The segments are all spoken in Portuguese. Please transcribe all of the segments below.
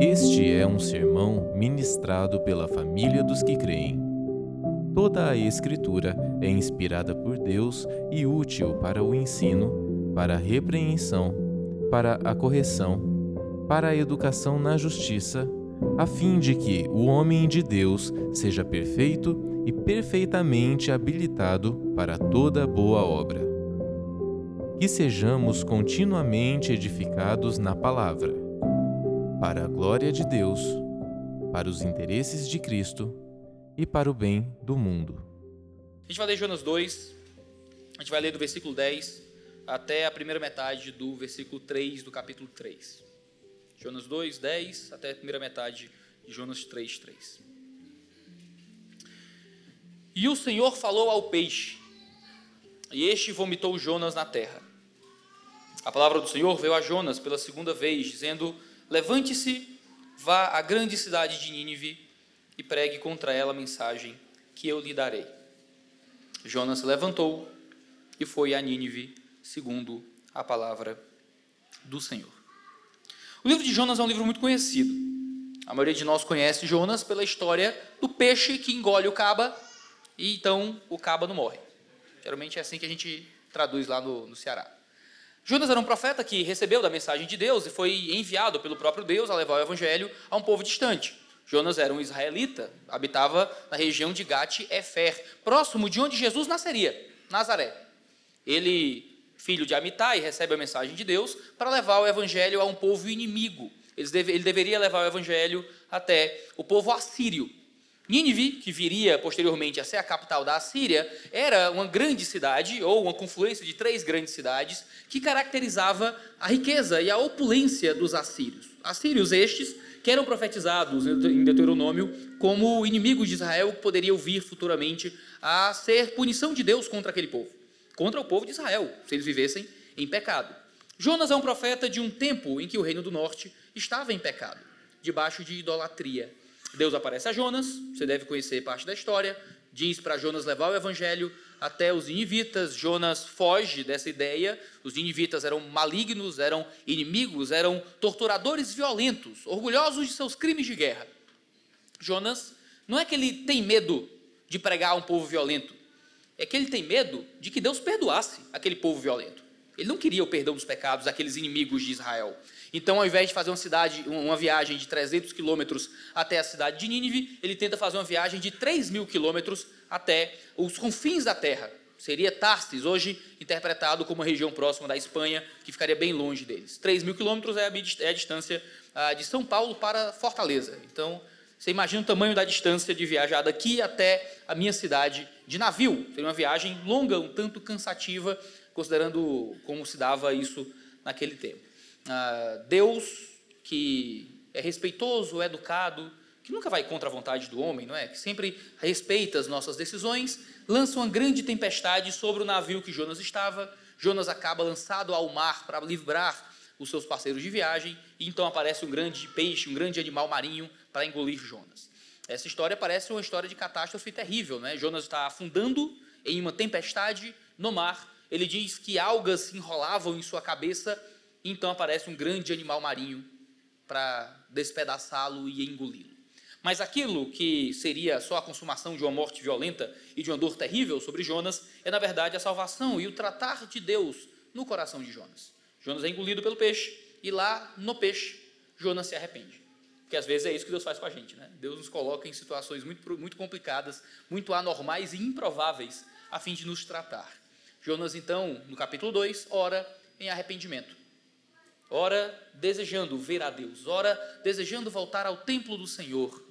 Este é um sermão ministrado pela família dos que creem. Toda a Escritura é inspirada por Deus e útil para o ensino, para a repreensão, para a correção, para a educação na justiça, a fim de que o homem de Deus seja perfeito e perfeitamente habilitado para toda boa obra. Que sejamos continuamente edificados na palavra para a glória de Deus, para os interesses de Cristo e para o bem do mundo. A gente vai ler Jonas 2, a gente vai ler do versículo 10 até a primeira metade do versículo 3 do capítulo 3. Jonas 2, 10 até a primeira metade de Jonas 3, 3. E o Senhor falou ao peixe, e este vomitou Jonas na terra. A palavra do Senhor veio a Jonas pela segunda vez, dizendo: Levante-se, vá à grande cidade de Nínive e pregue contra ela a mensagem que eu lhe darei. Jonas se levantou e foi a Nínive, segundo a palavra do Senhor. O livro de Jonas é um livro muito conhecido. A maioria de nós conhece Jonas pela história do peixe que engole o caba e então o caba não morre. Geralmente é assim que a gente traduz lá no, no Ceará. Jonas era um profeta que recebeu da mensagem de Deus e foi enviado pelo próprio Deus a levar o evangelho a um povo distante. Jonas era um israelita, habitava na região de Gat-Efer, próximo de onde Jesus nasceria, Nazaré. Ele, filho de Amitai, recebe a mensagem de Deus para levar o evangelho a um povo inimigo. Ele deveria levar o evangelho até o povo assírio, Nínive, que viria posteriormente a ser a capital da Assíria, era uma grande cidade, ou uma confluência de três grandes cidades, que caracterizava a riqueza e a opulência dos assírios. Assírios estes que eram profetizados em Deuteronômio como inimigos de Israel que poderiam vir futuramente a ser punição de Deus contra aquele povo, contra o povo de Israel, se eles vivessem em pecado. Jonas é um profeta de um tempo em que o reino do norte estava em pecado, debaixo de idolatria. Deus aparece a Jonas, você deve conhecer parte da história, diz para Jonas levar o evangelho até os ninivitas. Jonas foge dessa ideia. Os ninivitas eram malignos, eram inimigos, eram torturadores violentos, orgulhosos de seus crimes de guerra. Jonas não é que ele tem medo de pregar a um povo violento, é que ele tem medo de que Deus perdoasse aquele povo violento. Ele não queria o perdão dos pecados daqueles inimigos de Israel. Então, ao invés de fazer uma cidade, uma viagem de 300 quilômetros até a cidade de Nínive, ele tenta fazer uma viagem de 3 mil quilômetros até os confins da terra. Seria Tarsis, hoje interpretado como uma região próxima da Espanha, que ficaria bem longe deles. 3 mil quilômetros é, é a distância ah, de São Paulo para Fortaleza. Então, você imagina o tamanho da distância de viajar daqui até a minha cidade de navio. Seria uma viagem longa, um tanto cansativa, considerando como se dava isso naquele tempo. Ah, Deus que é respeitoso, educado, que nunca vai contra a vontade do homem, não é? Que sempre respeita as nossas decisões, lança uma grande tempestade sobre o navio que Jonas estava. Jonas acaba lançado ao mar para livrar os seus parceiros de viagem, e então aparece um grande peixe, um grande animal marinho para engolir Jonas. Essa história parece uma história de catástrofe terrível, né? Jonas está afundando em uma tempestade no mar. Ele diz que algas se enrolavam em sua cabeça e então aparece um grande animal marinho para despedaçá-lo e engoli-lo. Mas aquilo que seria só a consumação de uma morte violenta e de uma dor terrível sobre Jonas é, na verdade, a salvação e o tratar de Deus no coração de Jonas. Jonas é engolido pelo peixe e lá no peixe Jonas se arrepende. Porque às vezes é isso que Deus faz com a gente, né? Deus nos coloca em situações muito, muito complicadas, muito anormais e improváveis a fim de nos tratar. Jonas, então, no capítulo 2, ora em arrependimento ora desejando ver a Deus, ora desejando voltar ao templo do Senhor,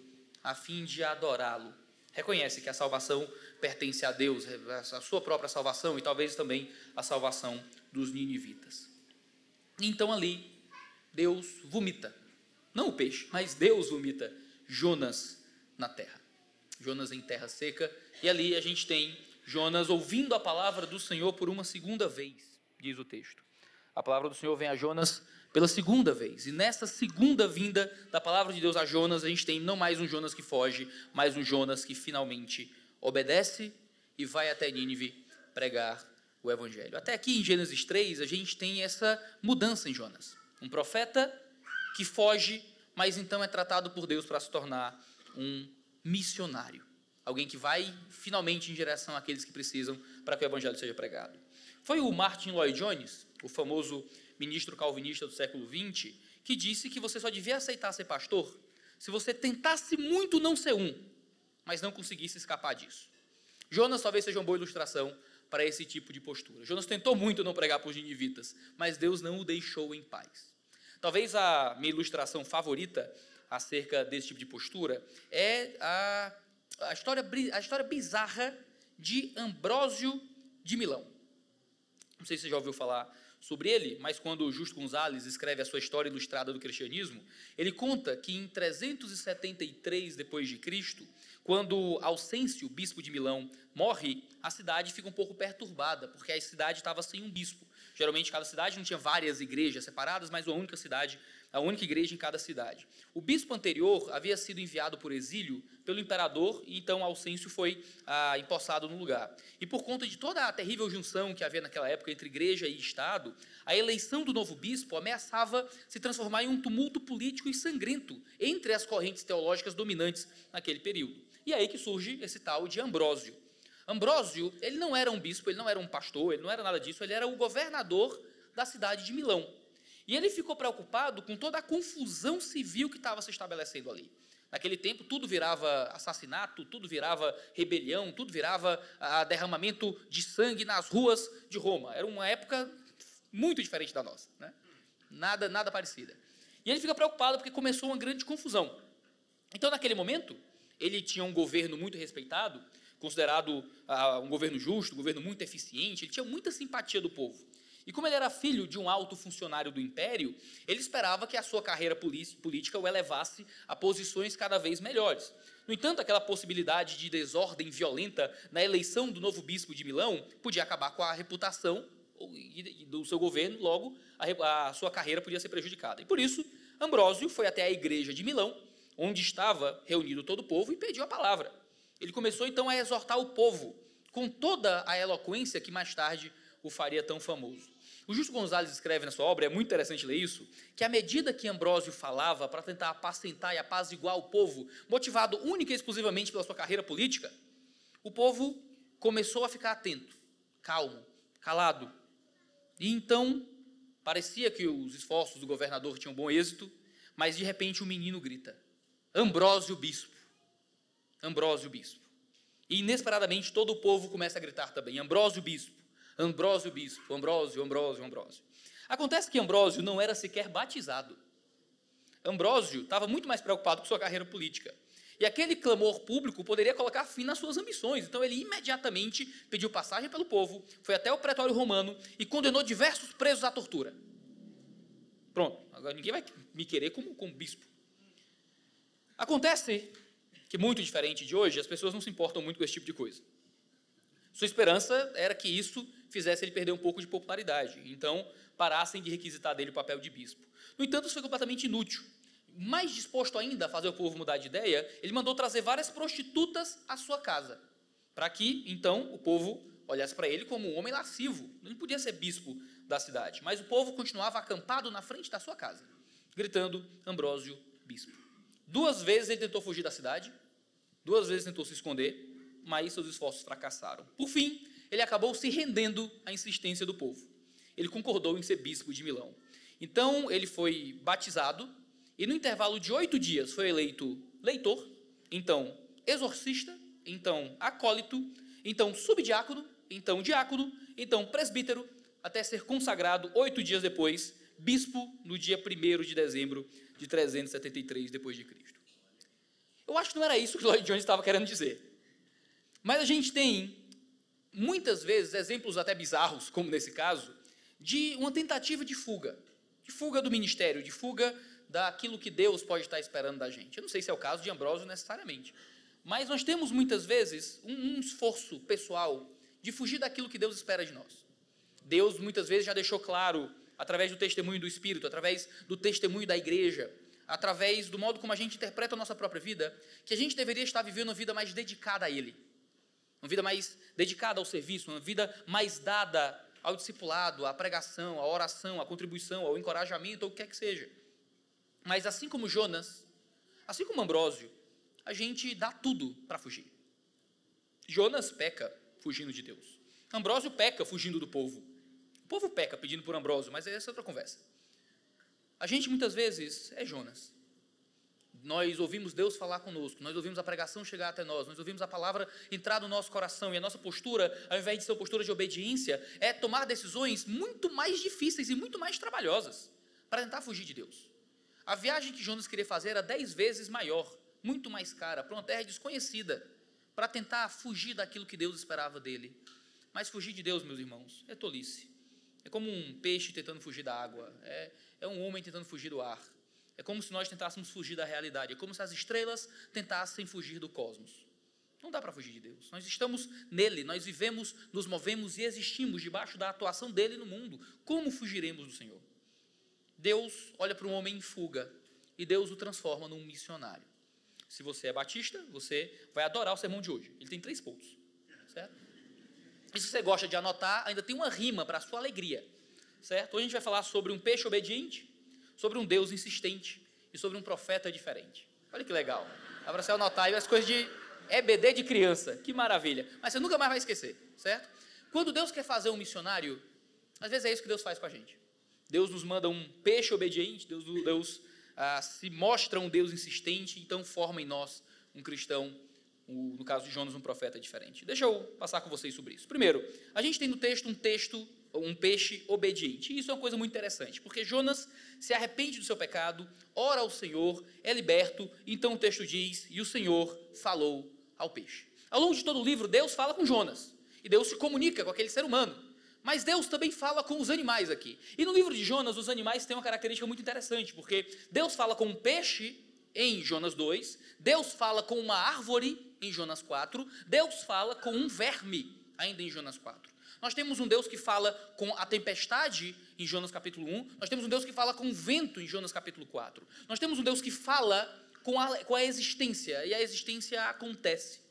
a fim de adorá-lo. Reconhece que a salvação pertence a Deus, a sua própria salvação e talvez também a salvação dos ninivitas. Então ali, Deus vomita, não o peixe, mas Deus vomita Jonas na terra. Jonas em terra seca, e ali a gente tem Jonas ouvindo a palavra do Senhor por uma segunda vez, diz o texto. A palavra do Senhor vem a Jonas pela segunda vez. E nessa segunda vinda da palavra de Deus a Jonas, a gente tem não mais um Jonas que foge, mas um Jonas que finalmente obedece e vai até Nínive pregar o evangelho. Até aqui em Gênesis 3, a gente tem essa mudança em Jonas. Um profeta que foge, mas então é tratado por Deus para se tornar um missionário. Alguém que vai finalmente em direção àqueles que precisam para que o evangelho seja pregado. Foi o Martin Lloyd Jones, o famoso ministro calvinista do século XX, que disse que você só devia aceitar ser pastor se você tentasse muito não ser um, mas não conseguisse escapar disso. Jonas talvez seja uma boa ilustração para esse tipo de postura. Jonas tentou muito não pregar para os ninivitas, mas Deus não o deixou em paz. Talvez a minha ilustração favorita acerca desse tipo de postura é a, a, história, a história bizarra de Ambrósio de Milão. Não sei se você já ouviu falar sobre ele, mas quando Justo Gonzalez escreve a sua história ilustrada do cristianismo, ele conta que em 373 depois de Cristo, quando Alcêncio, bispo de Milão, morre, a cidade fica um pouco perturbada, porque a cidade estava sem um bispo. Geralmente cada cidade não tinha várias igrejas separadas, mas uma única cidade, a única igreja em cada cidade. O bispo anterior havia sido enviado por exílio pelo imperador e então Alcêncio foi ah, empossado no lugar. E por conta de toda a terrível junção que havia naquela época entre igreja e Estado, a eleição do novo bispo ameaçava se transformar em um tumulto político e sangrento entre as correntes teológicas dominantes naquele período. E é aí que surge esse tal de Ambrósio. Ambrósio, ele não era um bispo, ele não era um pastor, ele não era nada disso, ele era o governador da cidade de Milão. E ele ficou preocupado com toda a confusão civil que estava se estabelecendo ali. Naquele tempo, tudo virava assassinato, tudo virava rebelião, tudo virava ah, derramamento de sangue nas ruas de Roma. Era uma época muito diferente da nossa, né? nada, nada parecida. E ele fica preocupado porque começou uma grande confusão. Então, naquele momento, ele tinha um governo muito respeitado, considerado uh, um governo justo, um governo muito eficiente, ele tinha muita simpatia do povo. E como ele era filho de um alto funcionário do império, ele esperava que a sua carreira política o elevasse a posições cada vez melhores. No entanto, aquela possibilidade de desordem violenta na eleição do novo bispo de Milão podia acabar com a reputação do seu governo, logo a sua carreira podia ser prejudicada. E por isso, Ambrósio foi até a igreja de Milão, onde estava reunido todo o povo, e pediu a palavra. Ele começou então a exortar o povo, com toda a eloquência que mais tarde o faria tão famoso. O Justo Gonzalez escreve na sua obra, é muito interessante ler isso, que à medida que Ambrósio falava para tentar apacentar e apaziguar o povo, motivado única e exclusivamente pela sua carreira política, o povo começou a ficar atento, calmo, calado. E então parecia que os esforços do governador tinham bom êxito, mas de repente o menino grita: Ambrósio bispo. Ambrósio bispo. E inesperadamente todo o povo começa a gritar também: Ambrósio bispo, Ambrósio bispo, Ambrósio, Ambrósio, Ambrósio. Acontece que Ambrósio não era sequer batizado. Ambrósio estava muito mais preocupado com sua carreira política. E aquele clamor público poderia colocar fim nas suas ambições. Então ele imediatamente pediu passagem pelo povo, foi até o pretório romano e condenou diversos presos à tortura. Pronto, agora ninguém vai me querer como, como bispo. Acontece que, muito diferente de hoje, as pessoas não se importam muito com esse tipo de coisa. Sua esperança era que isso fizesse ele perder um pouco de popularidade, então parassem de requisitar dele o papel de bispo. No entanto, isso foi completamente inútil. Mais disposto ainda a fazer o povo mudar de ideia, ele mandou trazer várias prostitutas à sua casa, para que, então, o povo olhasse para ele como um homem lascivo. Ele podia ser bispo da cidade, mas o povo continuava acampado na frente da sua casa, gritando: Ambrósio, bispo. Duas vezes ele tentou fugir da cidade, duas vezes tentou se esconder, mas seus esforços fracassaram. Por fim, ele acabou se rendendo à insistência do povo. Ele concordou em ser bispo de Milão. Então, ele foi batizado e, no intervalo de oito dias, foi eleito leitor, então exorcista, então acólito, então subdiácono, então diácono, então presbítero, até ser consagrado oito dias depois, bispo, no dia 1 de dezembro de 373 depois de Cristo. Eu acho que não era isso que Lloyd Jones estava querendo dizer. Mas a gente tem muitas vezes exemplos até bizarros, como nesse caso, de uma tentativa de fuga, de fuga do ministério, de fuga daquilo que Deus pode estar esperando da gente. Eu não sei se é o caso de Ambrósio necessariamente, mas nós temos muitas vezes um, um esforço pessoal de fugir daquilo que Deus espera de nós. Deus muitas vezes já deixou claro através do testemunho do Espírito, através do testemunho da igreja, através do modo como a gente interpreta a nossa própria vida, que a gente deveria estar vivendo uma vida mais dedicada a Ele, uma vida mais dedicada ao serviço, uma vida mais dada ao discipulado, à pregação, à oração, à contribuição, ao encorajamento, ou o que quer que seja. Mas assim como Jonas, assim como Ambrósio, a gente dá tudo para fugir. Jonas peca fugindo de Deus. Ambrósio peca fugindo do povo. O povo peca pedindo por Ambrósio, mas essa é outra conversa. A gente muitas vezes é Jonas. Nós ouvimos Deus falar conosco, nós ouvimos a pregação chegar até nós, nós ouvimos a palavra entrar no nosso coração e a nossa postura, ao invés de ser uma postura de obediência, é tomar decisões muito mais difíceis e muito mais trabalhosas para tentar fugir de Deus. A viagem que Jonas queria fazer era dez vezes maior, muito mais cara, para uma terra desconhecida, para tentar fugir daquilo que Deus esperava dele. Mas fugir de Deus, meus irmãos, é tolice. É como um peixe tentando fugir da água, é, é um homem tentando fugir do ar. É como se nós tentássemos fugir da realidade, é como se as estrelas tentassem fugir do cosmos. Não dá para fugir de Deus. Nós estamos nele, nós vivemos, nos movemos e existimos debaixo da atuação dele no mundo. Como fugiremos do Senhor? Deus olha para um homem em fuga e Deus o transforma num missionário. Se você é batista, você vai adorar o sermão de hoje. Ele tem três pontos, certo? E se você gosta de anotar, ainda tem uma rima para a sua alegria, certo? Hoje a gente vai falar sobre um peixe obediente, sobre um Deus insistente e sobre um profeta diferente. Olha que legal. Dá para você anotar aí as coisas de EBD de criança. Que maravilha. Mas você nunca mais vai esquecer, certo? Quando Deus quer fazer um missionário, às vezes é isso que Deus faz com a gente. Deus nos manda um peixe obediente, Deus, Deus ah, se mostra um Deus insistente, então forma em nós um cristão, no caso de Jonas, um profeta diferente. Deixa eu passar com vocês sobre isso. Primeiro, a gente tem no texto um texto um peixe obediente. E isso é uma coisa muito interessante, porque Jonas se arrepende do seu pecado, ora ao Senhor, é liberto, então o texto diz: E o Senhor falou ao peixe. Ao longo de todo o livro, Deus fala com Jonas, e Deus se comunica com aquele ser humano. Mas Deus também fala com os animais aqui. E no livro de Jonas, os animais têm uma característica muito interessante, porque Deus fala com um peixe em Jonas 2, Deus fala com uma árvore em Jonas 4, Deus fala com um verme ainda em Jonas 4. Nós temos um Deus que fala com a tempestade em Jonas capítulo 1, nós temos um Deus que fala com o vento em Jonas capítulo 4. Nós temos um Deus que fala com a, com a existência, e a existência acontece.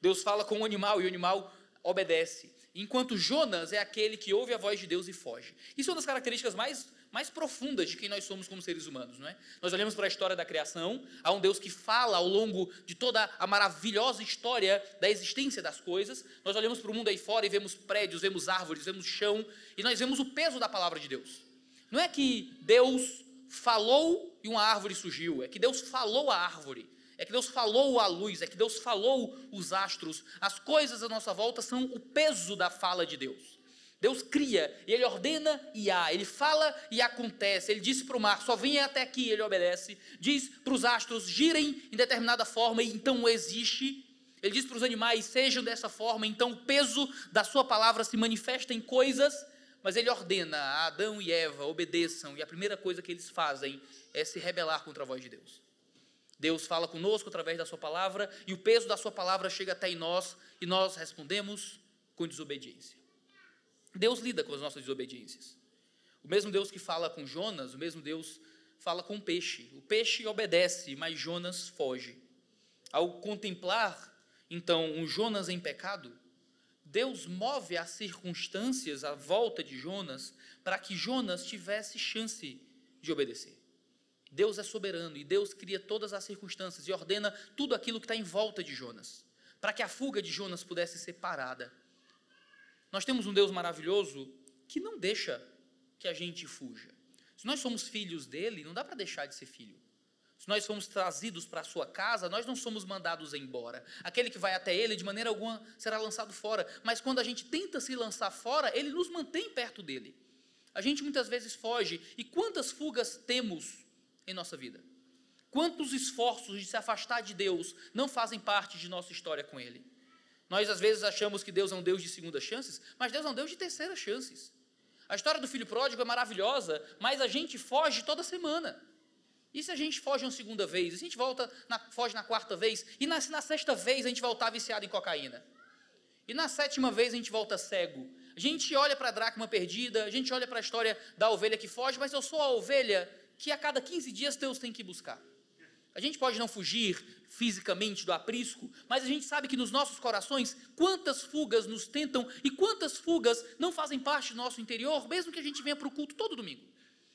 Deus fala com o animal e o animal obedece. Enquanto Jonas é aquele que ouve a voz de Deus e foge. Isso é uma das características mais mais profundas de quem nós somos como seres humanos, não é? Nós olhamos para a história da criação, há um Deus que fala ao longo de toda a maravilhosa história da existência das coisas. Nós olhamos para o mundo aí fora e vemos prédios, vemos árvores, vemos chão, e nós vemos o peso da palavra de Deus. Não é que Deus falou e uma árvore surgiu, é que Deus falou a árvore. É que Deus falou a luz, é que Deus falou os astros. As coisas à nossa volta são o peso da fala de Deus. Deus cria e ele ordena e há, ele fala e acontece. Ele disse para o mar: só venha até aqui, ele obedece. Diz para os astros: girem em determinada forma e então existe. Ele diz para os animais: sejam dessa forma, então o peso da sua palavra se manifesta em coisas. Mas ele ordena a Adão e Eva obedeçam, e a primeira coisa que eles fazem é se rebelar contra a voz de Deus. Deus fala conosco através da sua palavra, e o peso da sua palavra chega até em nós, e nós respondemos com desobediência. Deus lida com as nossas desobediências. O mesmo Deus que fala com Jonas, o mesmo Deus fala com o peixe. O peixe obedece, mas Jonas foge. Ao contemplar, então, um Jonas em pecado, Deus move as circunstâncias à volta de Jonas para que Jonas tivesse chance de obedecer. Deus é soberano e Deus cria todas as circunstâncias e ordena tudo aquilo que está em volta de Jonas, para que a fuga de Jonas pudesse ser parada. Nós temos um Deus maravilhoso que não deixa que a gente fuja. Se nós somos filhos dele, não dá para deixar de ser filho. Se nós somos trazidos para a sua casa, nós não somos mandados embora. Aquele que vai até ele, de maneira alguma, será lançado fora. Mas quando a gente tenta se lançar fora, ele nos mantém perto dele. A gente muitas vezes foge. E quantas fugas temos em nossa vida? Quantos esforços de se afastar de Deus não fazem parte de nossa história com Ele? Nós às vezes achamos que Deus é um Deus de segundas chances, mas Deus é um Deus de terceiras chances. A história do filho pródigo é maravilhosa, mas a gente foge toda semana. E se a gente foge uma segunda vez? E se a gente volta na, foge na quarta vez? E na, na sexta vez a gente voltar viciado em cocaína? E na sétima vez a gente volta cego? A gente olha para a dracma perdida, a gente olha para a história da ovelha que foge, mas eu sou a ovelha que a cada 15 dias Deus tem que buscar. A gente pode não fugir fisicamente do aprisco, mas a gente sabe que nos nossos corações quantas fugas nos tentam e quantas fugas não fazem parte do nosso interior, mesmo que a gente venha para o culto todo domingo.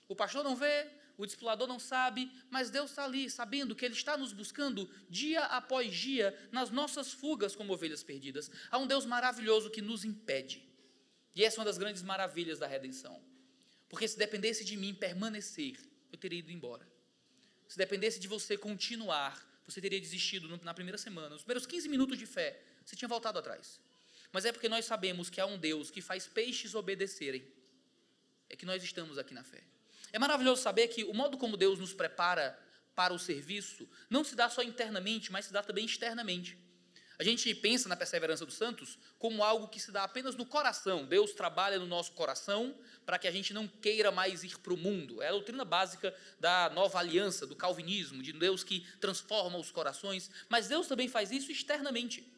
O pastor não vê, o discipulador não sabe, mas Deus está ali, sabendo que Ele está nos buscando dia após dia nas nossas fugas como ovelhas perdidas. Há um Deus maravilhoso que nos impede. E essa é uma das grandes maravilhas da redenção. Porque se dependesse de mim permanecer, eu teria ido embora. Se dependesse de você continuar, você teria desistido na primeira semana. Nos primeiros 15 minutos de fé, você tinha voltado atrás. Mas é porque nós sabemos que há um Deus que faz peixes obedecerem. É que nós estamos aqui na fé. É maravilhoso saber que o modo como Deus nos prepara para o serviço não se dá só internamente, mas se dá também externamente. A gente pensa na perseverança dos santos como algo que se dá apenas no coração. Deus trabalha no nosso coração para que a gente não queira mais ir para o mundo. É a doutrina básica da nova aliança, do calvinismo, de Deus que transforma os corações. Mas Deus também faz isso externamente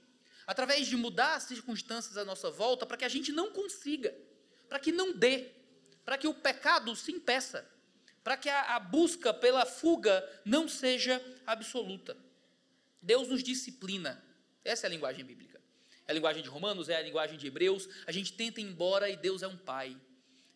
através de mudar as circunstâncias à nossa volta para que a gente não consiga, para que não dê, para que o pecado se impeça, para que a, a busca pela fuga não seja absoluta. Deus nos disciplina essa é a linguagem bíblica. É a linguagem de Romanos, é a linguagem de Hebreus. A gente tenta ir embora e Deus é um pai.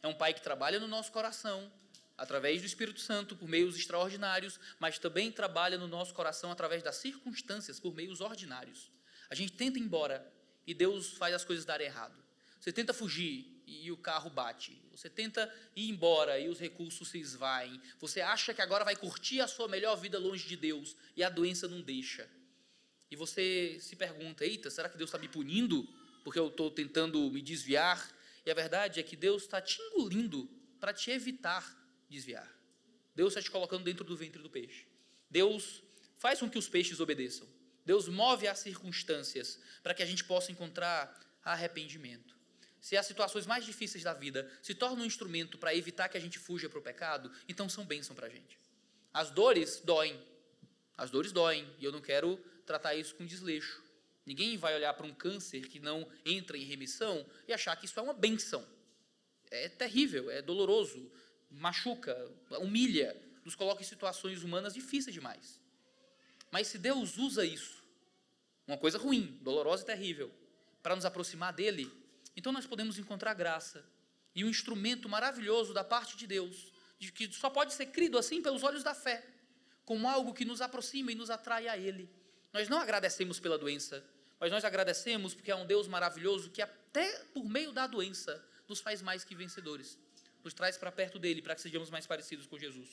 É um pai que trabalha no nosso coração, através do Espírito Santo, por meios extraordinários, mas também trabalha no nosso coração através das circunstâncias, por meios ordinários. A gente tenta ir embora e Deus faz as coisas darem errado. Você tenta fugir e o carro bate. Você tenta ir embora e os recursos se esvaem. Você acha que agora vai curtir a sua melhor vida longe de Deus e a doença não deixa e você se pergunta: eita, será que Deus está me punindo porque eu estou tentando me desviar? E a verdade é que Deus está te engolindo para te evitar desviar. Deus está te colocando dentro do ventre do peixe. Deus faz com que os peixes obedeçam. Deus move as circunstâncias para que a gente possa encontrar arrependimento. Se as situações mais difíceis da vida se tornam um instrumento para evitar que a gente fuja para o pecado, então são bênção para a gente. As dores doem, as dores doem, e eu não quero tratar isso com desleixo. Ninguém vai olhar para um câncer que não entra em remissão e achar que isso é uma benção. É terrível, é doloroso, machuca, humilha, nos coloca em situações humanas difíceis demais. Mas se Deus usa isso, uma coisa ruim, dolorosa e terrível, para nos aproximar dele, então nós podemos encontrar graça e um instrumento maravilhoso da parte de Deus, de que só pode ser crido assim pelos olhos da fé como algo que nos aproxima e nos atrai a Ele. Nós não agradecemos pela doença, mas nós agradecemos porque é um Deus maravilhoso que, até por meio da doença, nos faz mais que vencedores, nos traz para perto dele, para que sejamos mais parecidos com Jesus.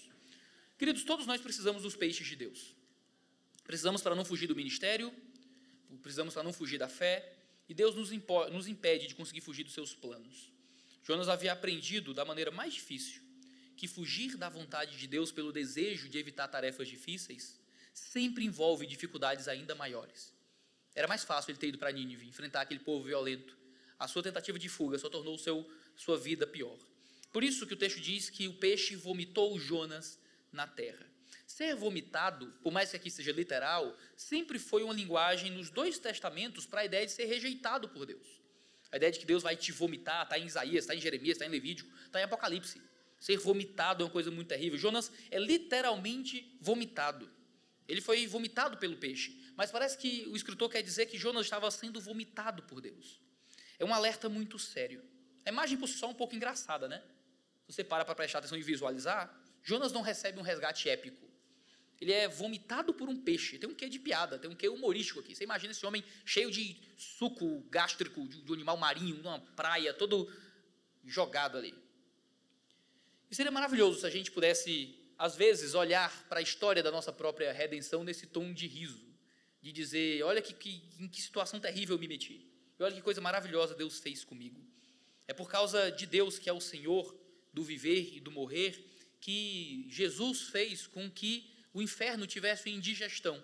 Queridos, todos nós precisamos dos peixes de Deus. Precisamos para não fugir do ministério, precisamos para não fugir da fé, e Deus nos, nos impede de conseguir fugir dos seus planos. Jonas havia aprendido da maneira mais difícil que fugir da vontade de Deus pelo desejo de evitar tarefas difíceis sempre envolve dificuldades ainda maiores. Era mais fácil ele ter ido para Nínive, enfrentar aquele povo violento. A sua tentativa de fuga só tornou seu, sua vida pior. Por isso que o texto diz que o peixe vomitou Jonas na terra. Ser vomitado, por mais que aqui seja literal, sempre foi uma linguagem nos dois testamentos para a ideia de ser rejeitado por Deus. A ideia de que Deus vai te vomitar, está em Isaías, está em Jeremias, está em Levítico, está em Apocalipse. Ser vomitado é uma coisa muito terrível. Jonas é literalmente vomitado. Ele foi vomitado pelo peixe. Mas parece que o escritor quer dizer que Jonas estava sendo vomitado por Deus. É um alerta muito sério. A imagem por si só é um pouco engraçada, né? Se você para para prestar atenção e visualizar, Jonas não recebe um resgate épico. Ele é vomitado por um peixe. Tem um quê de piada, tem um quê humorístico aqui. Você imagina esse homem cheio de suco gástrico de um animal marinho, numa praia, todo jogado ali. E seria maravilhoso se a gente pudesse, às vezes, olhar para a história da nossa própria redenção nesse tom de riso, de dizer: olha que, que, em que situação terrível eu me meti, e olha que coisa maravilhosa Deus fez comigo. É por causa de Deus, que é o Senhor do viver e do morrer, que Jesus fez com que o inferno tivesse indigestão.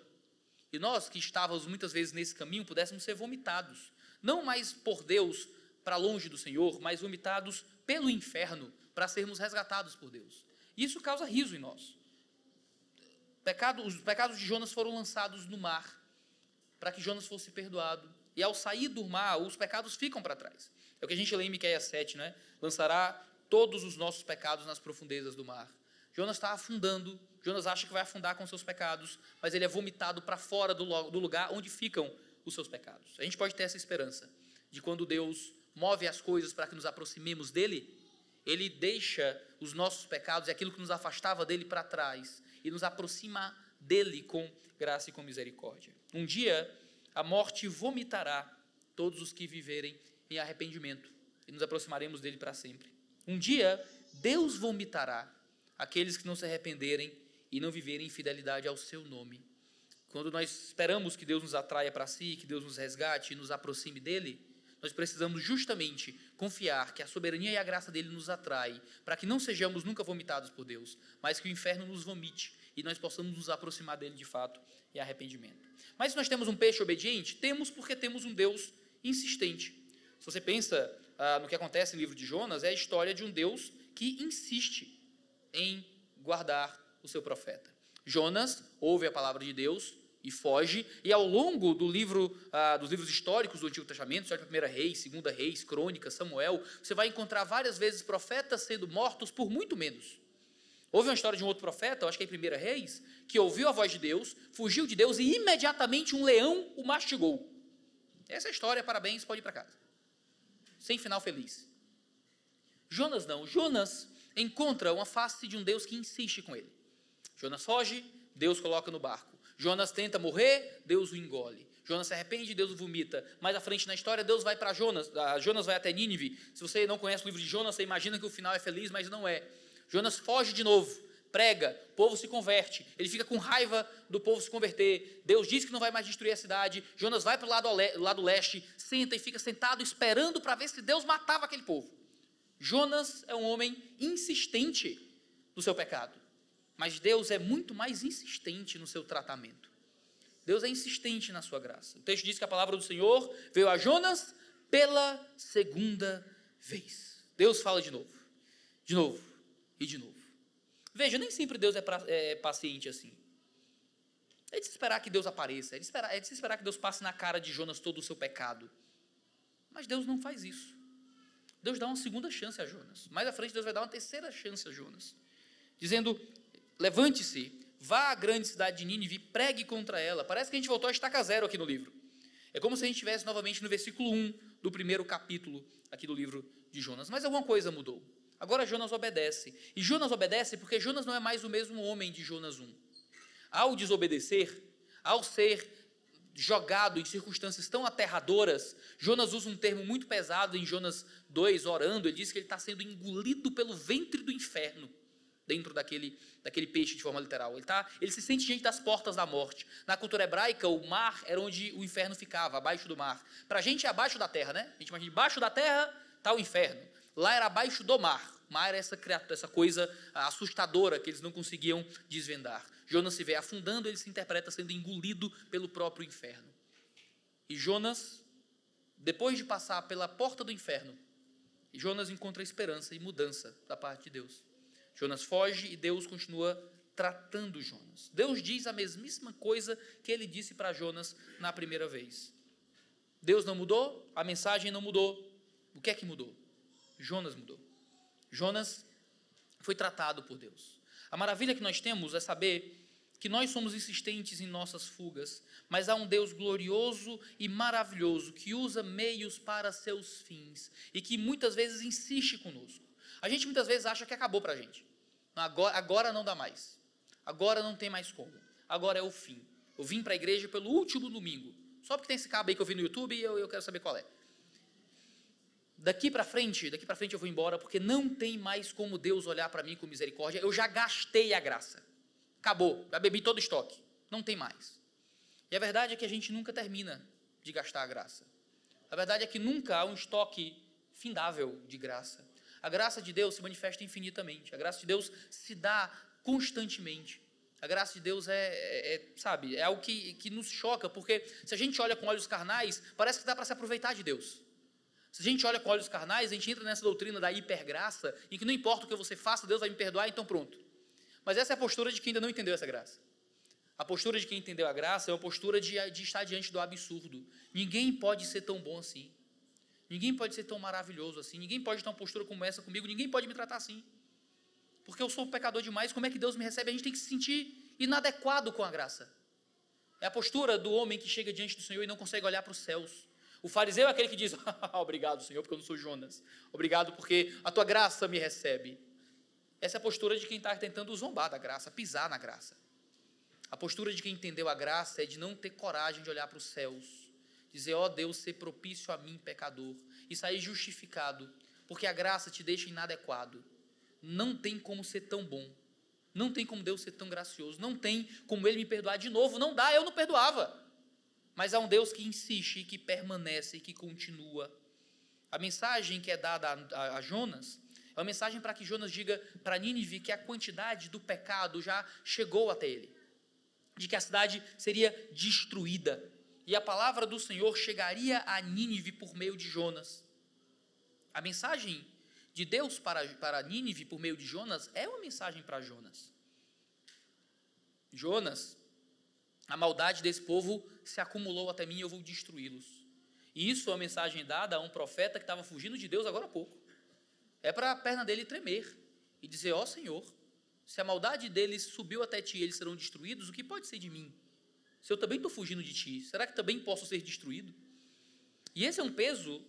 E nós, que estávamos muitas vezes nesse caminho, pudéssemos ser vomitados. Não mais por Deus para longe do Senhor, mas vomitados pelo inferno para sermos resgatados por Deus. Isso causa riso em nós. Pecado, os pecados de Jonas foram lançados no mar para que Jonas fosse perdoado. E ao sair do mar, os pecados ficam para trás. É o que a gente lê em Miqueias 7, né? Lançará todos os nossos pecados nas profundezas do mar. Jonas está afundando, Jonas acha que vai afundar com seus pecados, mas ele é vomitado para fora do lugar onde ficam os seus pecados. A gente pode ter essa esperança de quando Deus move as coisas para que nos aproximemos dele, ele deixa os nossos pecados e aquilo que nos afastava dele para trás e nos aproxima dele com graça e com misericórdia. Um dia, a morte vomitará todos os que viverem em arrependimento e nos aproximaremos dele para sempre. Um dia, Deus vomitará aqueles que não se arrependerem e não viverem em fidelidade ao seu nome. Quando nós esperamos que Deus nos atraia para si, que Deus nos resgate e nos aproxime dele, nós precisamos justamente confiar que a soberania e a graça dele nos atrai, para que não sejamos nunca vomitados por Deus, mas que o inferno nos vomite e nós possamos nos aproximar dele de fato em arrependimento. Mas se nós temos um peixe obediente, temos porque temos um Deus insistente. Se você pensa ah, no que acontece no livro de Jonas, é a história de um Deus que insiste em guardar o seu profeta. Jonas ouve a palavra de Deus, e foge. E ao longo do livro, ah, dos livros históricos do Antigo Testamento, da Primeira Reis, Segunda Reis, Crônica, Samuel, você vai encontrar várias vezes profetas sendo mortos por muito menos. Houve uma história de um outro profeta, eu acho que é em Primeira Reis, que ouviu a voz de Deus, fugiu de Deus e imediatamente um leão o mastigou. Essa é a história, parabéns, pode ir para casa. Sem final feliz. Jonas não. Jonas encontra uma face de um Deus que insiste com ele. Jonas foge, Deus coloca no barco. Jonas tenta morrer, Deus o engole. Jonas se arrepende, Deus o vomita. Mais à frente na história, Deus vai para Jonas. Jonas vai até Nínive. Se você não conhece o livro de Jonas, você imagina que o final é feliz, mas não é. Jonas foge de novo, prega, o povo se converte. Ele fica com raiva do povo se converter. Deus diz que não vai mais destruir a cidade. Jonas vai para o lado, lado leste, senta e fica sentado esperando para ver se Deus matava aquele povo. Jonas é um homem insistente no seu pecado. Mas Deus é muito mais insistente no seu tratamento. Deus é insistente na sua graça. O texto diz que a palavra do Senhor veio a Jonas pela segunda vez. Deus fala de novo, de novo e de novo. Veja, nem sempre Deus é, pra, é paciente assim. É de se esperar que Deus apareça, é de, esperar, é de se esperar que Deus passe na cara de Jonas todo o seu pecado. Mas Deus não faz isso. Deus dá uma segunda chance a Jonas. Mais à frente, Deus vai dar uma terceira chance a Jonas. Dizendo: Levante-se, vá à grande cidade de Nínive e pregue contra ela. Parece que a gente voltou a estaca zero aqui no livro. É como se a gente estivesse novamente no versículo 1 do primeiro capítulo aqui do livro de Jonas. Mas alguma coisa mudou. Agora Jonas obedece. E Jonas obedece porque Jonas não é mais o mesmo homem de Jonas 1. Ao desobedecer, ao ser jogado em circunstâncias tão aterradoras, Jonas usa um termo muito pesado em Jonas 2, orando, ele diz que ele está sendo engolido pelo ventre do inferno dentro daquele, daquele peixe de forma literal. Ele, tá, ele se sente diante das portas da morte. Na cultura hebraica, o mar era onde o inferno ficava, abaixo do mar. Para a gente é abaixo da terra, né? A gente imagina, embaixo da terra está o inferno. Lá era abaixo do mar. O mar era essa, essa coisa assustadora que eles não conseguiam desvendar. Jonas se vê afundando, ele se interpreta sendo engolido pelo próprio inferno. E Jonas, depois de passar pela porta do inferno, Jonas encontra esperança e mudança da parte de Deus. Jonas foge e Deus continua tratando Jonas. Deus diz a mesmíssima coisa que ele disse para Jonas na primeira vez. Deus não mudou, a mensagem não mudou. O que é que mudou? Jonas mudou. Jonas foi tratado por Deus. A maravilha que nós temos é saber que nós somos insistentes em nossas fugas, mas há um Deus glorioso e maravilhoso que usa meios para seus fins e que muitas vezes insiste conosco. A gente muitas vezes acha que acabou para a gente. Agora, agora não dá mais. Agora não tem mais como. Agora é o fim. Eu vim para a igreja pelo último domingo. Só porque tem esse cabo aí que eu vi no YouTube e eu, eu quero saber qual é. Daqui para frente, daqui para frente eu vou embora porque não tem mais como Deus olhar para mim com misericórdia. Eu já gastei a graça. Acabou. Já bebi todo o estoque. Não tem mais. E a verdade é que a gente nunca termina de gastar a graça. A verdade é que nunca há um estoque findável de graça. A graça de Deus se manifesta infinitamente. A graça de Deus se dá constantemente. A graça de Deus é, é, é sabe, é algo que, que nos choca, porque se a gente olha com olhos carnais, parece que dá para se aproveitar de Deus. Se a gente olha com olhos carnais, a gente entra nessa doutrina da hipergraça, em que não importa o que você faça, Deus vai me perdoar, então pronto. Mas essa é a postura de quem ainda não entendeu essa graça. A postura de quem entendeu a graça é uma postura de, de estar diante do absurdo. Ninguém pode ser tão bom assim. Ninguém pode ser tão maravilhoso assim. Ninguém pode ter uma postura como essa comigo. Ninguém pode me tratar assim. Porque eu sou pecador demais. Como é que Deus me recebe? A gente tem que se sentir inadequado com a graça. É a postura do homem que chega diante do Senhor e não consegue olhar para os céus. O fariseu é aquele que diz: Obrigado, Senhor, porque eu não sou Jonas. Obrigado porque a tua graça me recebe. Essa é a postura de quem está tentando zombar da graça, pisar na graça. A postura de quem entendeu a graça é de não ter coragem de olhar para os céus, dizer: Ó oh, Deus, ser propício a mim, pecador, e sair justificado, porque a graça te deixa inadequado. Não tem como ser tão bom. Não tem como Deus ser tão gracioso. Não tem como Ele me perdoar de novo. Não dá, eu não perdoava. Mas há um Deus que insiste, que permanece, que continua. A mensagem que é dada a, a Jonas é uma mensagem para que Jonas diga para Nínive que a quantidade do pecado já chegou até ele, de que a cidade seria destruída e a palavra do Senhor chegaria a Nínive por meio de Jonas. A mensagem de Deus para, para Nínive por meio de Jonas é uma mensagem para Jonas. Jonas a maldade desse povo se acumulou até mim e eu vou destruí-los. E isso é uma mensagem dada a um profeta que estava fugindo de Deus agora há pouco. É para a perna dele tremer e dizer: Ó oh, Senhor, se a maldade deles subiu até ti e eles serão destruídos, o que pode ser de mim? Se eu também estou fugindo de ti, será que também posso ser destruído? E esse é um peso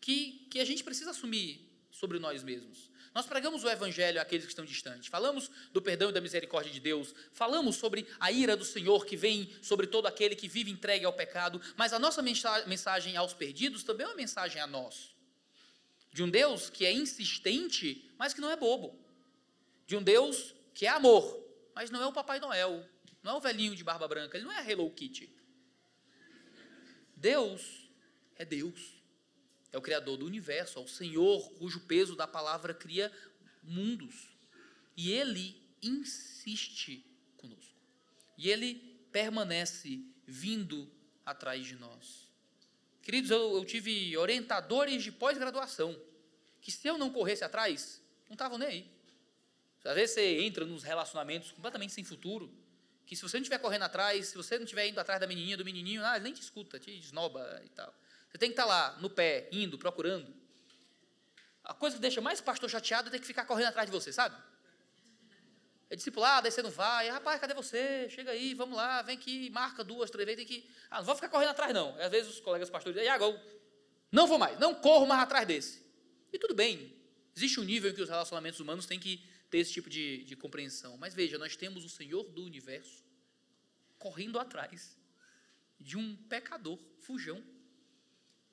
que, que a gente precisa assumir sobre nós mesmos. Nós pregamos o evangelho àqueles que estão distantes, falamos do perdão e da misericórdia de Deus, falamos sobre a ira do Senhor que vem sobre todo aquele que vive entregue ao pecado, mas a nossa mensagem aos perdidos também é uma mensagem a nós. De um Deus que é insistente, mas que não é bobo. De um Deus que é amor, mas não é o Papai Noel, não é o velhinho de barba branca, ele não é a Hello Kitty. Deus é Deus é o Criador do universo, é o Senhor cujo peso da palavra cria mundos. E Ele insiste conosco. E Ele permanece vindo atrás de nós. Queridos, eu, eu tive orientadores de pós-graduação que, se eu não corresse atrás, não estavam nem aí. Às vezes você entra nos relacionamentos completamente sem futuro, que se você não estiver correndo atrás, se você não estiver indo atrás da menininha, do menininho, ah, nem te escuta, te esnoba e tal. Você tem que estar lá, no pé, indo, procurando. A coisa que deixa mais pastor chateado é ter que ficar correndo atrás de você, sabe? É discipulado, aí você não vai. Rapaz, cadê você? Chega aí, vamos lá, vem aqui, marca duas, três vezes, tem que. Ah, não vou ficar correndo atrás, não. Às vezes os colegas pastores dizem, agora, não vou mais, não corro mais atrás desse. E tudo bem. Existe um nível em que os relacionamentos humanos têm que ter esse tipo de, de compreensão. Mas veja, nós temos o Senhor do universo correndo atrás de um pecador, fujão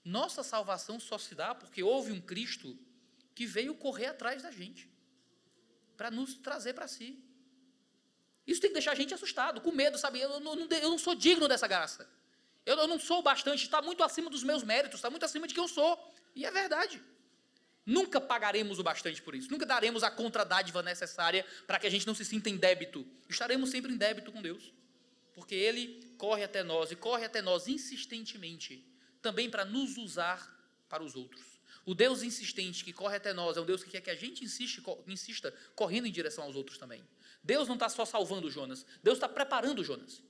nossa salvação só se dá porque houve um Cristo que veio correr atrás da gente para nos trazer para si. Isso tem que deixar a gente assustado, com medo, sabe? Eu não, eu não sou digno dessa graça. Eu, eu não sou bastante, está muito acima dos meus méritos, está muito acima de quem eu sou. E é verdade. Nunca pagaremos o bastante por isso. Nunca daremos a contradádiva necessária para que a gente não se sinta em débito. Estaremos sempre em débito com Deus. Porque Ele corre até nós e corre até nós insistentemente também para nos usar para os outros. O Deus insistente que corre até nós é um Deus que quer que a gente insiste, insista correndo em direção aos outros também. Deus não está só salvando Jonas, Deus está preparando Jonas.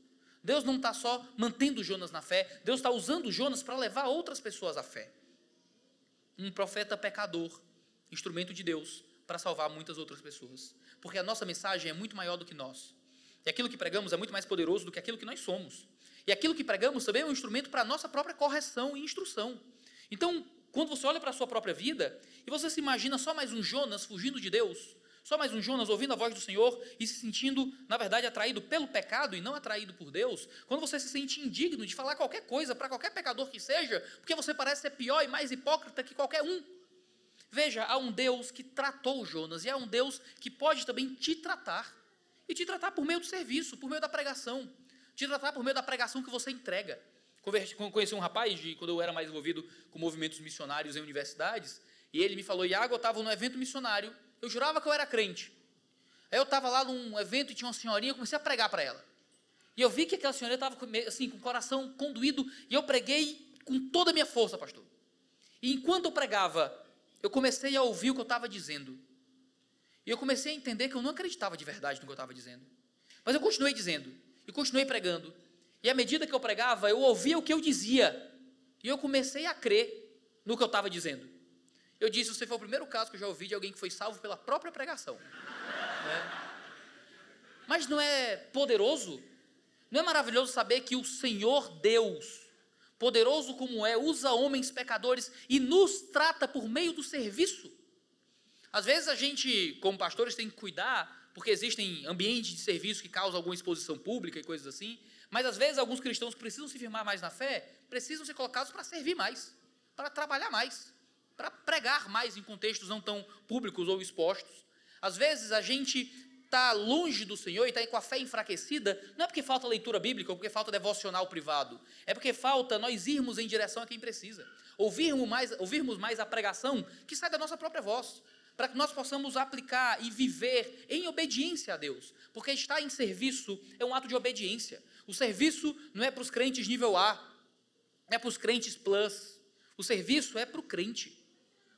Deus não está só mantendo Jonas na fé, Deus está usando Jonas para levar outras pessoas à fé. Um profeta pecador, instrumento de Deus para salvar muitas outras pessoas. Porque a nossa mensagem é muito maior do que nós. E aquilo que pregamos é muito mais poderoso do que aquilo que nós somos. E aquilo que pregamos também é um instrumento para a nossa própria correção e instrução. Então, quando você olha para a sua própria vida e você se imagina só mais um Jonas fugindo de Deus, só mais um Jonas ouvindo a voz do Senhor e se sentindo, na verdade, atraído pelo pecado e não atraído por Deus, quando você se sente indigno de falar qualquer coisa para qualquer pecador que seja, porque você parece ser pior e mais hipócrita que qualquer um. Veja, há um Deus que tratou Jonas e há um Deus que pode também te tratar. E te tratar por meio do serviço, por meio da pregação te tratar por meio da pregação que você entrega. Conheci um rapaz, de, quando eu era mais envolvido com movimentos missionários em universidades, e ele me falou: Iago, eu estava num evento missionário, eu jurava que eu era crente. Aí eu estava lá num evento e tinha uma senhorinha, eu comecei a pregar para ela. E eu vi que aquela senhora estava assim, com o coração conduído, e eu preguei com toda a minha força, pastor. E enquanto eu pregava, eu comecei a ouvir o que eu estava dizendo. E eu comecei a entender que eu não acreditava de verdade no que eu estava dizendo. Mas eu continuei dizendo. E continuei pregando. E à medida que eu pregava, eu ouvia o que eu dizia. E eu comecei a crer no que eu estava dizendo. Eu disse: você foi o primeiro caso que eu já ouvi de alguém que foi salvo pela própria pregação. Né? Mas não é poderoso? Não é maravilhoso saber que o Senhor Deus poderoso como é, usa homens pecadores e nos trata por meio do serviço. Às vezes a gente, como pastores, tem que cuidar, porque existem ambientes de serviço que causam alguma exposição pública e coisas assim, mas às vezes alguns cristãos precisam se firmar mais na fé, precisam ser colocados para servir mais, para trabalhar mais, para pregar mais em contextos não tão públicos ou expostos. Às vezes a gente está longe do Senhor e está com a fé enfraquecida, não é porque falta leitura bíblica ou porque falta devocional privado, é porque falta nós irmos em direção a quem precisa, ouvirmos mais, ouvirmos mais a pregação que sai da nossa própria voz, para que nós possamos aplicar e viver em obediência a Deus, porque estar em serviço é um ato de obediência. O serviço não é para os crentes nível A, é para os crentes plus. O serviço é para o crente.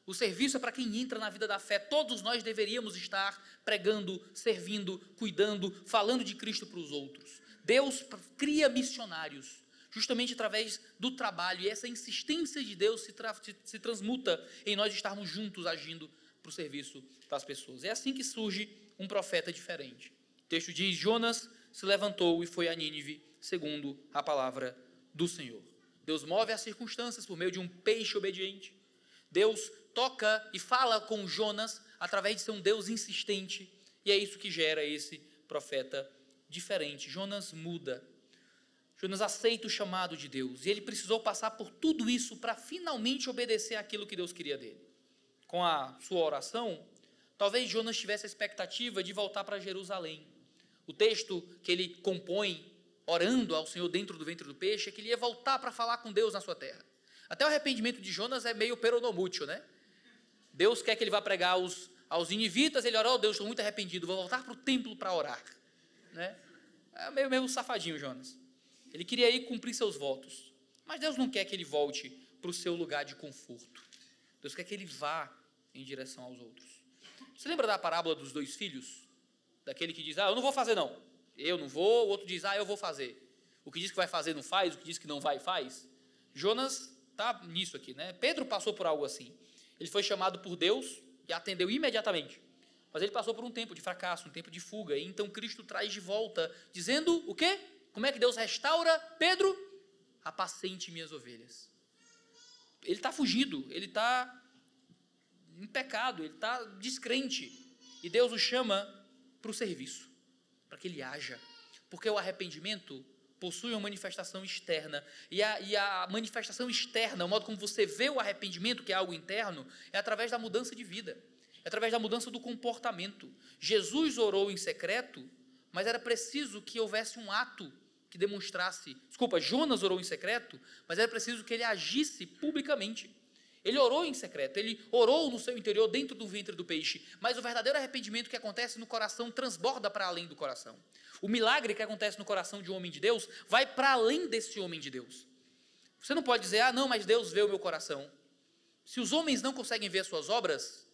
O serviço é para quem entra na vida da fé. Todos nós deveríamos estar pregando, servindo, cuidando, falando de Cristo para os outros. Deus cria missionários, justamente através do trabalho, e essa insistência de Deus se, tra se transmuta em nós estarmos juntos agindo para o serviço das pessoas. É assim que surge um profeta diferente. O texto diz: Jonas se levantou e foi a Nínive, segundo a palavra do Senhor. Deus move as circunstâncias por meio de um peixe obediente. Deus toca e fala com Jonas através de ser um Deus insistente, e é isso que gera esse profeta diferente. Jonas muda. Jonas aceita o chamado de Deus, e ele precisou passar por tudo isso para finalmente obedecer aquilo que Deus queria dele. Com a sua oração, talvez Jonas tivesse a expectativa de voltar para Jerusalém. O texto que ele compõe orando ao Senhor dentro do ventre do peixe é que ele ia voltar para falar com Deus na sua terra. Até o arrependimento de Jonas é meio peronomútil, né? Deus quer que ele vá pregar aos, aos inivitas, ele ora, oh Deus, estou muito arrependido, vou voltar para o templo para orar. Né? É meio, meio safadinho, Jonas. Ele queria ir cumprir seus votos. Mas Deus não quer que ele volte para o seu lugar de conforto. Deus quer que ele vá em direção aos outros. Você lembra da parábola dos dois filhos? Daquele que diz, ah, eu não vou fazer não. Eu não vou, o outro diz, ah, eu vou fazer. O que diz que vai fazer não faz, o que diz que não vai faz. Jonas está nisso aqui, né? Pedro passou por algo assim. Ele foi chamado por Deus e atendeu imediatamente. Mas ele passou por um tempo de fracasso, um tempo de fuga. E então Cristo traz de volta, dizendo o quê? Como é que Deus restaura Pedro? Apacente minhas ovelhas. Ele está fugido, ele está em pecado, ele está descrente. E Deus o chama para o serviço, para que ele haja. Porque o arrependimento possui uma manifestação externa. E a, e a manifestação externa, o modo como você vê o arrependimento, que é algo interno, é através da mudança de vida, é através da mudança do comportamento. Jesus orou em secreto, mas era preciso que houvesse um ato que demonstrasse. Desculpa, Jonas orou em secreto, mas era preciso que ele agisse publicamente. Ele orou em secreto, ele orou no seu interior, dentro do ventre do peixe. Mas o verdadeiro arrependimento que acontece no coração transborda para além do coração. O milagre que acontece no coração de um homem de Deus vai para além desse homem de Deus. Você não pode dizer, ah, não, mas Deus vê o meu coração. Se os homens não conseguem ver as suas obras,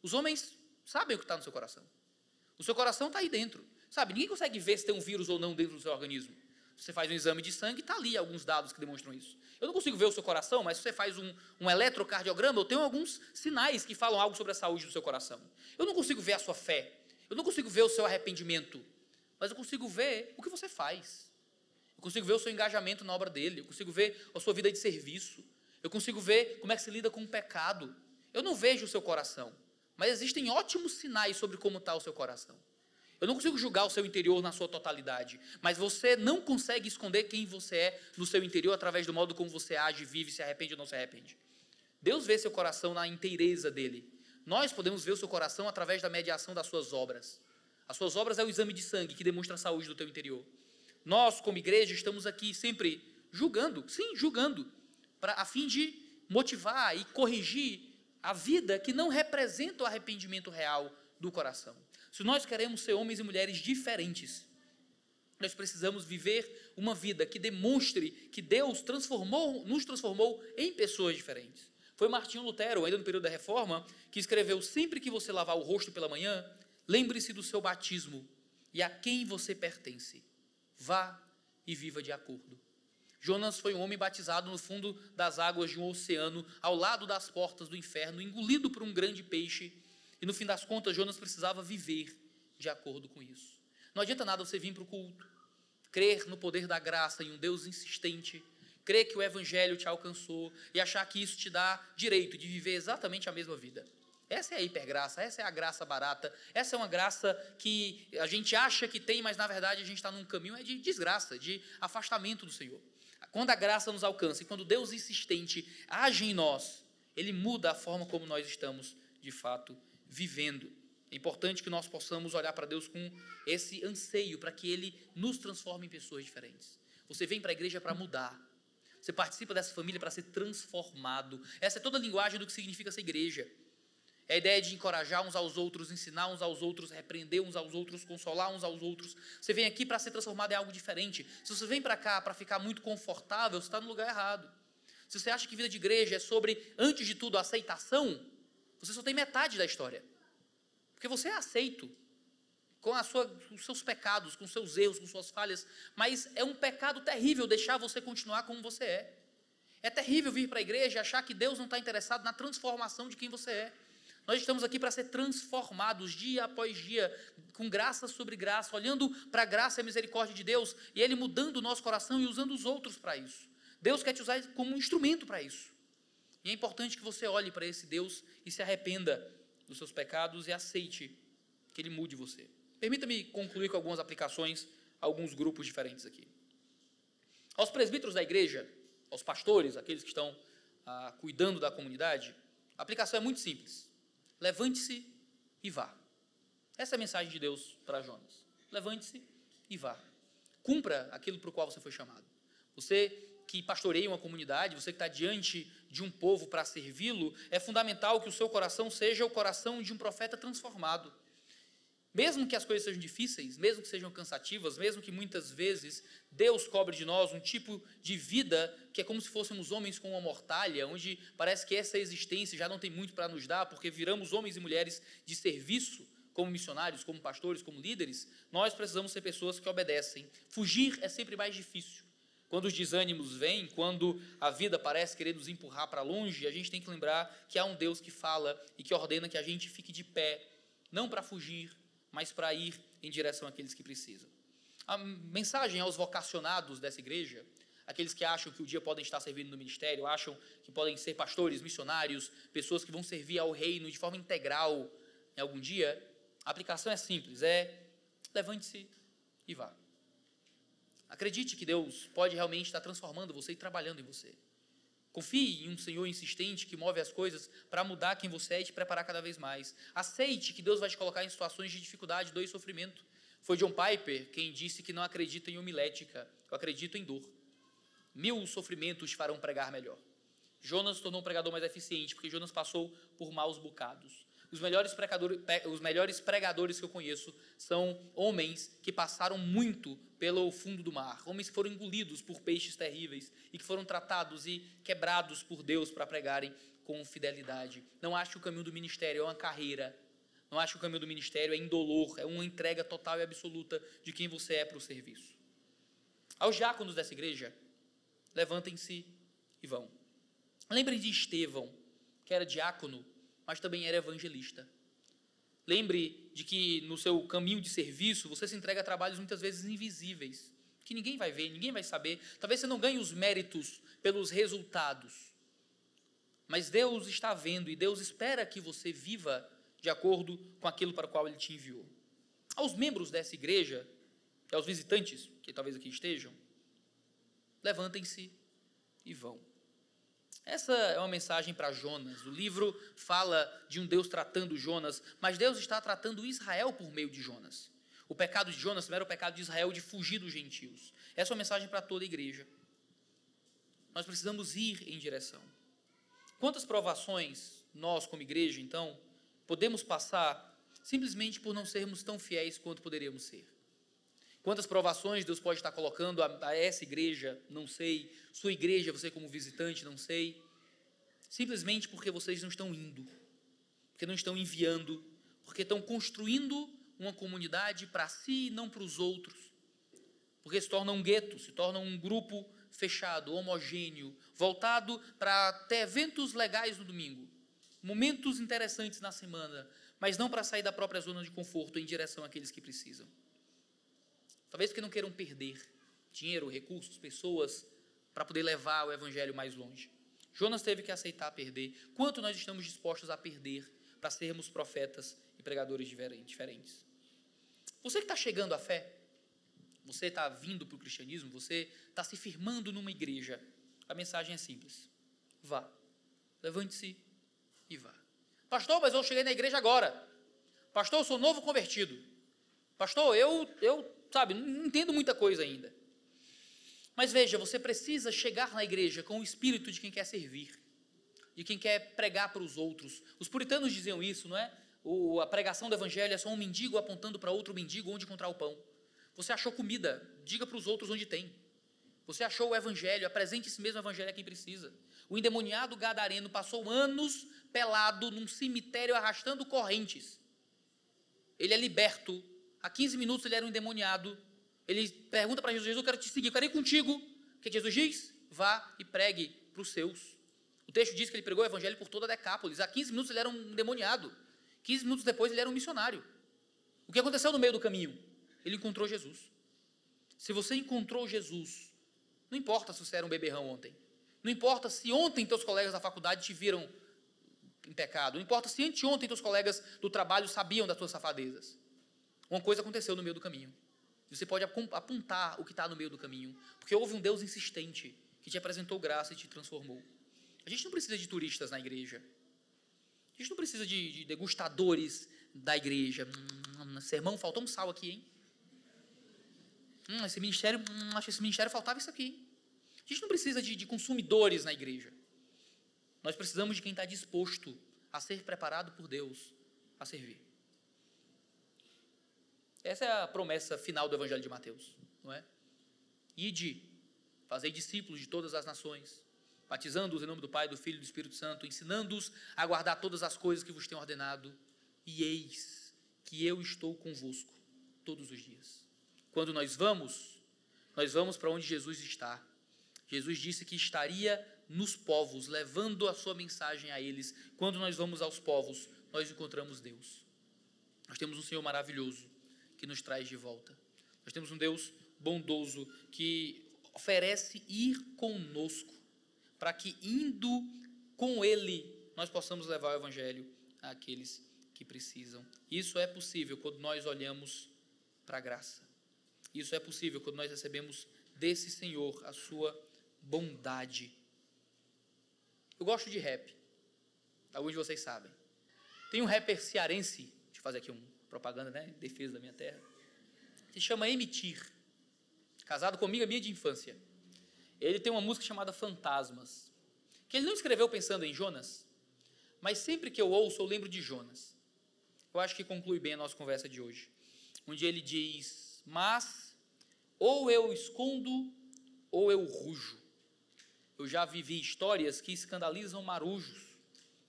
os homens sabem o que está no seu coração. O seu coração está aí dentro. Sabe, ninguém consegue ver se tem um vírus ou não dentro do seu organismo. Você faz um exame de sangue, está ali alguns dados que demonstram isso. Eu não consigo ver o seu coração, mas se você faz um, um eletrocardiograma, eu tenho alguns sinais que falam algo sobre a saúde do seu coração. Eu não consigo ver a sua fé, eu não consigo ver o seu arrependimento, mas eu consigo ver o que você faz. Eu consigo ver o seu engajamento na obra dele, eu consigo ver a sua vida de serviço, eu consigo ver como é que se lida com o pecado. Eu não vejo o seu coração, mas existem ótimos sinais sobre como está o seu coração. Eu não consigo julgar o seu interior na sua totalidade, mas você não consegue esconder quem você é no seu interior através do modo como você age, vive, se arrepende ou não se arrepende. Deus vê seu coração na inteireza dele. Nós podemos ver o seu coração através da mediação das suas obras. As suas obras é o exame de sangue que demonstra a saúde do teu interior. Nós, como igreja, estamos aqui sempre julgando, sim, julgando, a fim de motivar e corrigir a vida que não representa o arrependimento real do coração. Se nós queremos ser homens e mulheres diferentes, nós precisamos viver uma vida que demonstre que Deus transformou, nos transformou em pessoas diferentes. Foi Martinho Lutero, ainda no período da Reforma, que escreveu: sempre que você lavar o rosto pela manhã, lembre-se do seu batismo e a quem você pertence. Vá e viva de acordo. Jonas foi um homem batizado no fundo das águas de um oceano, ao lado das portas do inferno, engolido por um grande peixe e no fim das contas, Jonas precisava viver de acordo com isso. Não adianta nada você vir para o culto, crer no poder da graça em um Deus insistente, crer que o evangelho te alcançou e achar que isso te dá direito de viver exatamente a mesma vida. Essa é a hipergraça, essa é a graça barata, essa é uma graça que a gente acha que tem, mas na verdade a gente está num caminho é de desgraça, de afastamento do Senhor. Quando a graça nos alcança e quando Deus insistente age em nós, Ele muda a forma como nós estamos de fato vivendo. É importante que nós possamos olhar para Deus com esse anseio para que Ele nos transforme em pessoas diferentes. Você vem para a igreja para mudar. Você participa dessa família para ser transformado. Essa é toda a linguagem do que significa essa igreja. É a ideia de encorajar uns aos outros, ensinar uns aos outros, repreender uns aos outros, consolar uns aos outros. Você vem aqui para ser transformado em algo diferente. Se você vem para cá para ficar muito confortável, você está no lugar errado. Se você acha que vida de igreja é sobre, antes de tudo, aceitação, você só tem metade da história. Porque você é aceito com, a sua, com os seus pecados, com seus erros, com suas falhas, mas é um pecado terrível deixar você continuar como você é. É terrível vir para a igreja e achar que Deus não está interessado na transformação de quem você é. Nós estamos aqui para ser transformados dia após dia, com graça sobre graça, olhando para a graça e a misericórdia de Deus e Ele mudando o nosso coração e usando os outros para isso. Deus quer te usar como um instrumento para isso. E é importante que você olhe para esse Deus e se arrependa dos seus pecados e aceite que Ele mude você. Permita-me concluir com algumas aplicações a alguns grupos diferentes aqui. Aos presbíteros da igreja, aos pastores, aqueles que estão ah, cuidando da comunidade, a aplicação é muito simples. Levante-se e vá. Essa é a mensagem de Deus para Jonas. Levante-se e vá. Cumpra aquilo para o qual você foi chamado. Você que pastoreia uma comunidade, você que está diante de um povo para servi-lo, é fundamental que o seu coração seja o coração de um profeta transformado. Mesmo que as coisas sejam difíceis, mesmo que sejam cansativas, mesmo que muitas vezes Deus cobre de nós um tipo de vida que é como se fôssemos homens com uma mortalha, onde parece que essa existência já não tem muito para nos dar, porque viramos homens e mulheres de serviço, como missionários, como pastores, como líderes, nós precisamos ser pessoas que obedecem. Fugir é sempre mais difícil. Quando os desânimos vêm, quando a vida parece querer nos empurrar para longe, a gente tem que lembrar que há um Deus que fala e que ordena que a gente fique de pé, não para fugir, mas para ir em direção àqueles que precisam. A mensagem aos vocacionados dessa igreja, aqueles que acham que o dia podem estar servindo no ministério, acham que podem ser pastores, missionários, pessoas que vão servir ao reino de forma integral em algum dia, a aplicação é simples, é levante-se e vá. Acredite que Deus pode realmente estar transformando você e trabalhando em você. Confie em um Senhor insistente que move as coisas para mudar quem você é e te preparar cada vez mais. Aceite que Deus vai te colocar em situações de dificuldade, dor e sofrimento. Foi John Piper quem disse que não acredita em homilética, eu acredito em dor. Mil sofrimentos te farão pregar melhor. Jonas se tornou um pregador mais eficiente, porque Jonas passou por maus bocados. Os melhores, pregadores, os melhores pregadores que eu conheço são homens que passaram muito pelo fundo do mar, homens que foram engolidos por peixes terríveis e que foram tratados e quebrados por Deus para pregarem com fidelidade. Não acho que o caminho do ministério é uma carreira. Não acho que o caminho do ministério é indolor, é uma entrega total e absoluta de quem você é para o serviço. Aos diáconos dessa igreja, levantem-se e vão. Lembrem de Estevão, que era diácono mas também era evangelista. Lembre de que no seu caminho de serviço você se entrega a trabalhos muitas vezes invisíveis, que ninguém vai ver, ninguém vai saber. Talvez você não ganhe os méritos pelos resultados, mas Deus está vendo e Deus espera que você viva de acordo com aquilo para o qual Ele te enviou. Aos membros dessa igreja, aos visitantes que talvez aqui estejam, levantem-se e vão. Essa é uma mensagem para Jonas. O livro fala de um Deus tratando Jonas, mas Deus está tratando Israel por meio de Jonas. O pecado de Jonas era o pecado de Israel de fugir dos gentios. Essa é uma mensagem para toda a igreja. Nós precisamos ir em direção. Quantas provações nós, como igreja, então, podemos passar simplesmente por não sermos tão fiéis quanto poderíamos ser? Quantas provações Deus pode estar colocando a, a, essa igreja, não sei. Sua igreja, você como visitante, não sei. Simplesmente porque vocês não estão indo, porque não estão enviando, porque estão construindo uma comunidade para si e não para os outros. Porque se torna um gueto, se torna um grupo fechado, homogêneo, voltado para ter eventos legais no domingo, momentos interessantes na semana, mas não para sair da própria zona de conforto em direção àqueles que precisam. Talvez porque não queiram perder dinheiro, recursos, pessoas, para poder levar o evangelho mais longe. Jonas teve que aceitar perder. Quanto nós estamos dispostos a perder para sermos profetas e pregadores diferentes? Você que está chegando à fé, você está vindo para o cristianismo, você está se firmando numa igreja. A mensagem é simples: vá, levante-se e vá. Pastor, mas eu cheguei na igreja agora. Pastor, eu sou novo convertido. Pastor, eu, eu sabe, não entendo muita coisa ainda. Mas veja, você precisa chegar na igreja com o espírito de quem quer servir, de quem quer pregar para os outros. Os puritanos diziam isso, não é? O, a pregação do evangelho é só um mendigo apontando para outro mendigo onde encontrar o pão. Você achou comida, diga para os outros onde tem. Você achou o evangelho, apresente esse mesmo evangelho a quem precisa. O endemoniado gadareno passou anos pelado num cemitério arrastando correntes. Ele é liberto. Há 15 minutos ele era um endemoniado. Ele pergunta para Jesus: Jesus, eu quero te seguir, eu quero ir contigo. O que Jesus diz? Vá e pregue para os seus. O texto diz que ele pregou o evangelho por toda a Decápolis. Há 15 minutos ele era um endemoniado. 15 minutos depois ele era um missionário. O que aconteceu no meio do caminho? Ele encontrou Jesus. Se você encontrou Jesus, não importa se você era um beberrão ontem. Não importa se ontem teus colegas da faculdade te viram em pecado. Não importa se anteontem teus colegas do trabalho sabiam das tuas safadezas. Uma coisa aconteceu no meio do caminho. Você pode apontar o que está no meio do caminho. Porque houve um Deus insistente que te apresentou graça e te transformou. A gente não precisa de turistas na igreja. A gente não precisa de, de degustadores da igreja. Hum, sermão, faltou um sal aqui, hein? Hum, esse ministério, hum, acho que esse ministério faltava isso aqui. A gente não precisa de, de consumidores na igreja. Nós precisamos de quem está disposto a ser preparado por Deus a servir. Essa é a promessa final do Evangelho de Mateus, não é? Ide, fazei discípulos de todas as nações, batizando-os em nome do Pai, do Filho e do Espírito Santo, ensinando-os a guardar todas as coisas que vos tenho ordenado, e eis que eu estou convosco todos os dias. Quando nós vamos, nós vamos para onde Jesus está. Jesus disse que estaria nos povos, levando a sua mensagem a eles. Quando nós vamos aos povos, nós encontramos Deus. Nós temos um Senhor maravilhoso que nos traz de volta. Nós temos um Deus bondoso que oferece ir conosco, para que indo com Ele nós possamos levar o Evangelho àqueles que precisam. Isso é possível quando nós olhamos para a graça. Isso é possível quando nós recebemos desse Senhor a sua bondade eu gosto de rap. Alguns de vocês sabem. Tem um rapper cearense, deixa eu fazer aqui uma propaganda, né? Defesa da minha terra. Se chama Emitir. Casado comigo, a minha de infância. Ele tem uma música chamada Fantasmas. Que ele não escreveu pensando em Jonas, mas sempre que eu ouço, eu lembro de Jonas. Eu acho que conclui bem a nossa conversa de hoje. Onde ele diz: Mas ou eu escondo ou eu rujo. Eu já vivi histórias que escandalizam marujos.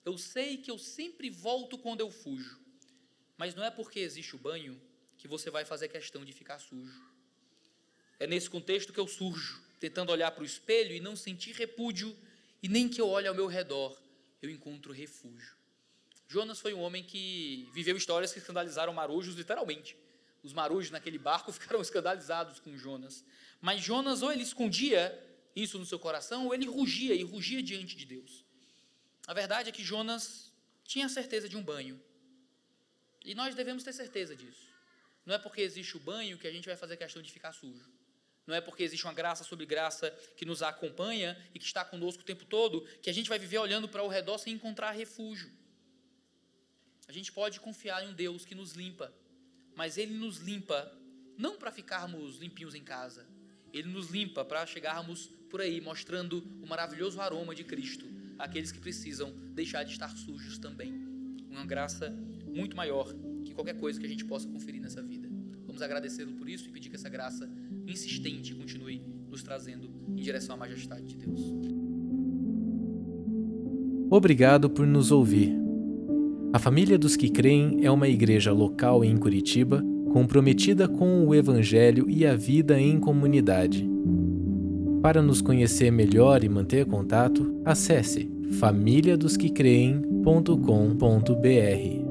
Eu sei que eu sempre volto quando eu fujo. Mas não é porque existe o banho que você vai fazer questão de ficar sujo. É nesse contexto que eu surjo, tentando olhar para o espelho e não sentir repúdio, e nem que eu olhe ao meu redor, eu encontro refúgio. Jonas foi um homem que viveu histórias que escandalizaram marujos, literalmente. Os marujos naquele barco ficaram escandalizados com Jonas. Mas Jonas, ou ele escondia isso no seu coração, ou ele rugia e rugia diante de Deus. A verdade é que Jonas tinha certeza de um banho. E nós devemos ter certeza disso. Não é porque existe o banho que a gente vai fazer questão de ficar sujo. Não é porque existe uma graça sobre graça que nos acompanha e que está conosco o tempo todo que a gente vai viver olhando para o redor sem encontrar refúgio. A gente pode confiar em um Deus que nos limpa, mas Ele nos limpa não para ficarmos limpinhos em casa. Ele nos limpa para chegarmos por aí mostrando o maravilhoso aroma de Cristo àqueles que precisam deixar de estar sujos também. Uma graça muito maior que qualquer coisa que a gente possa conferir nessa vida. Vamos agradecê-lo por isso e pedir que essa graça insistente continue nos trazendo em direção à majestade de Deus. Obrigado por nos ouvir. A Família dos que Creem é uma igreja local em Curitiba comprometida com o Evangelho e a vida em comunidade. Para nos conhecer melhor e manter contato, acesse famíliadosquecreem.com.br.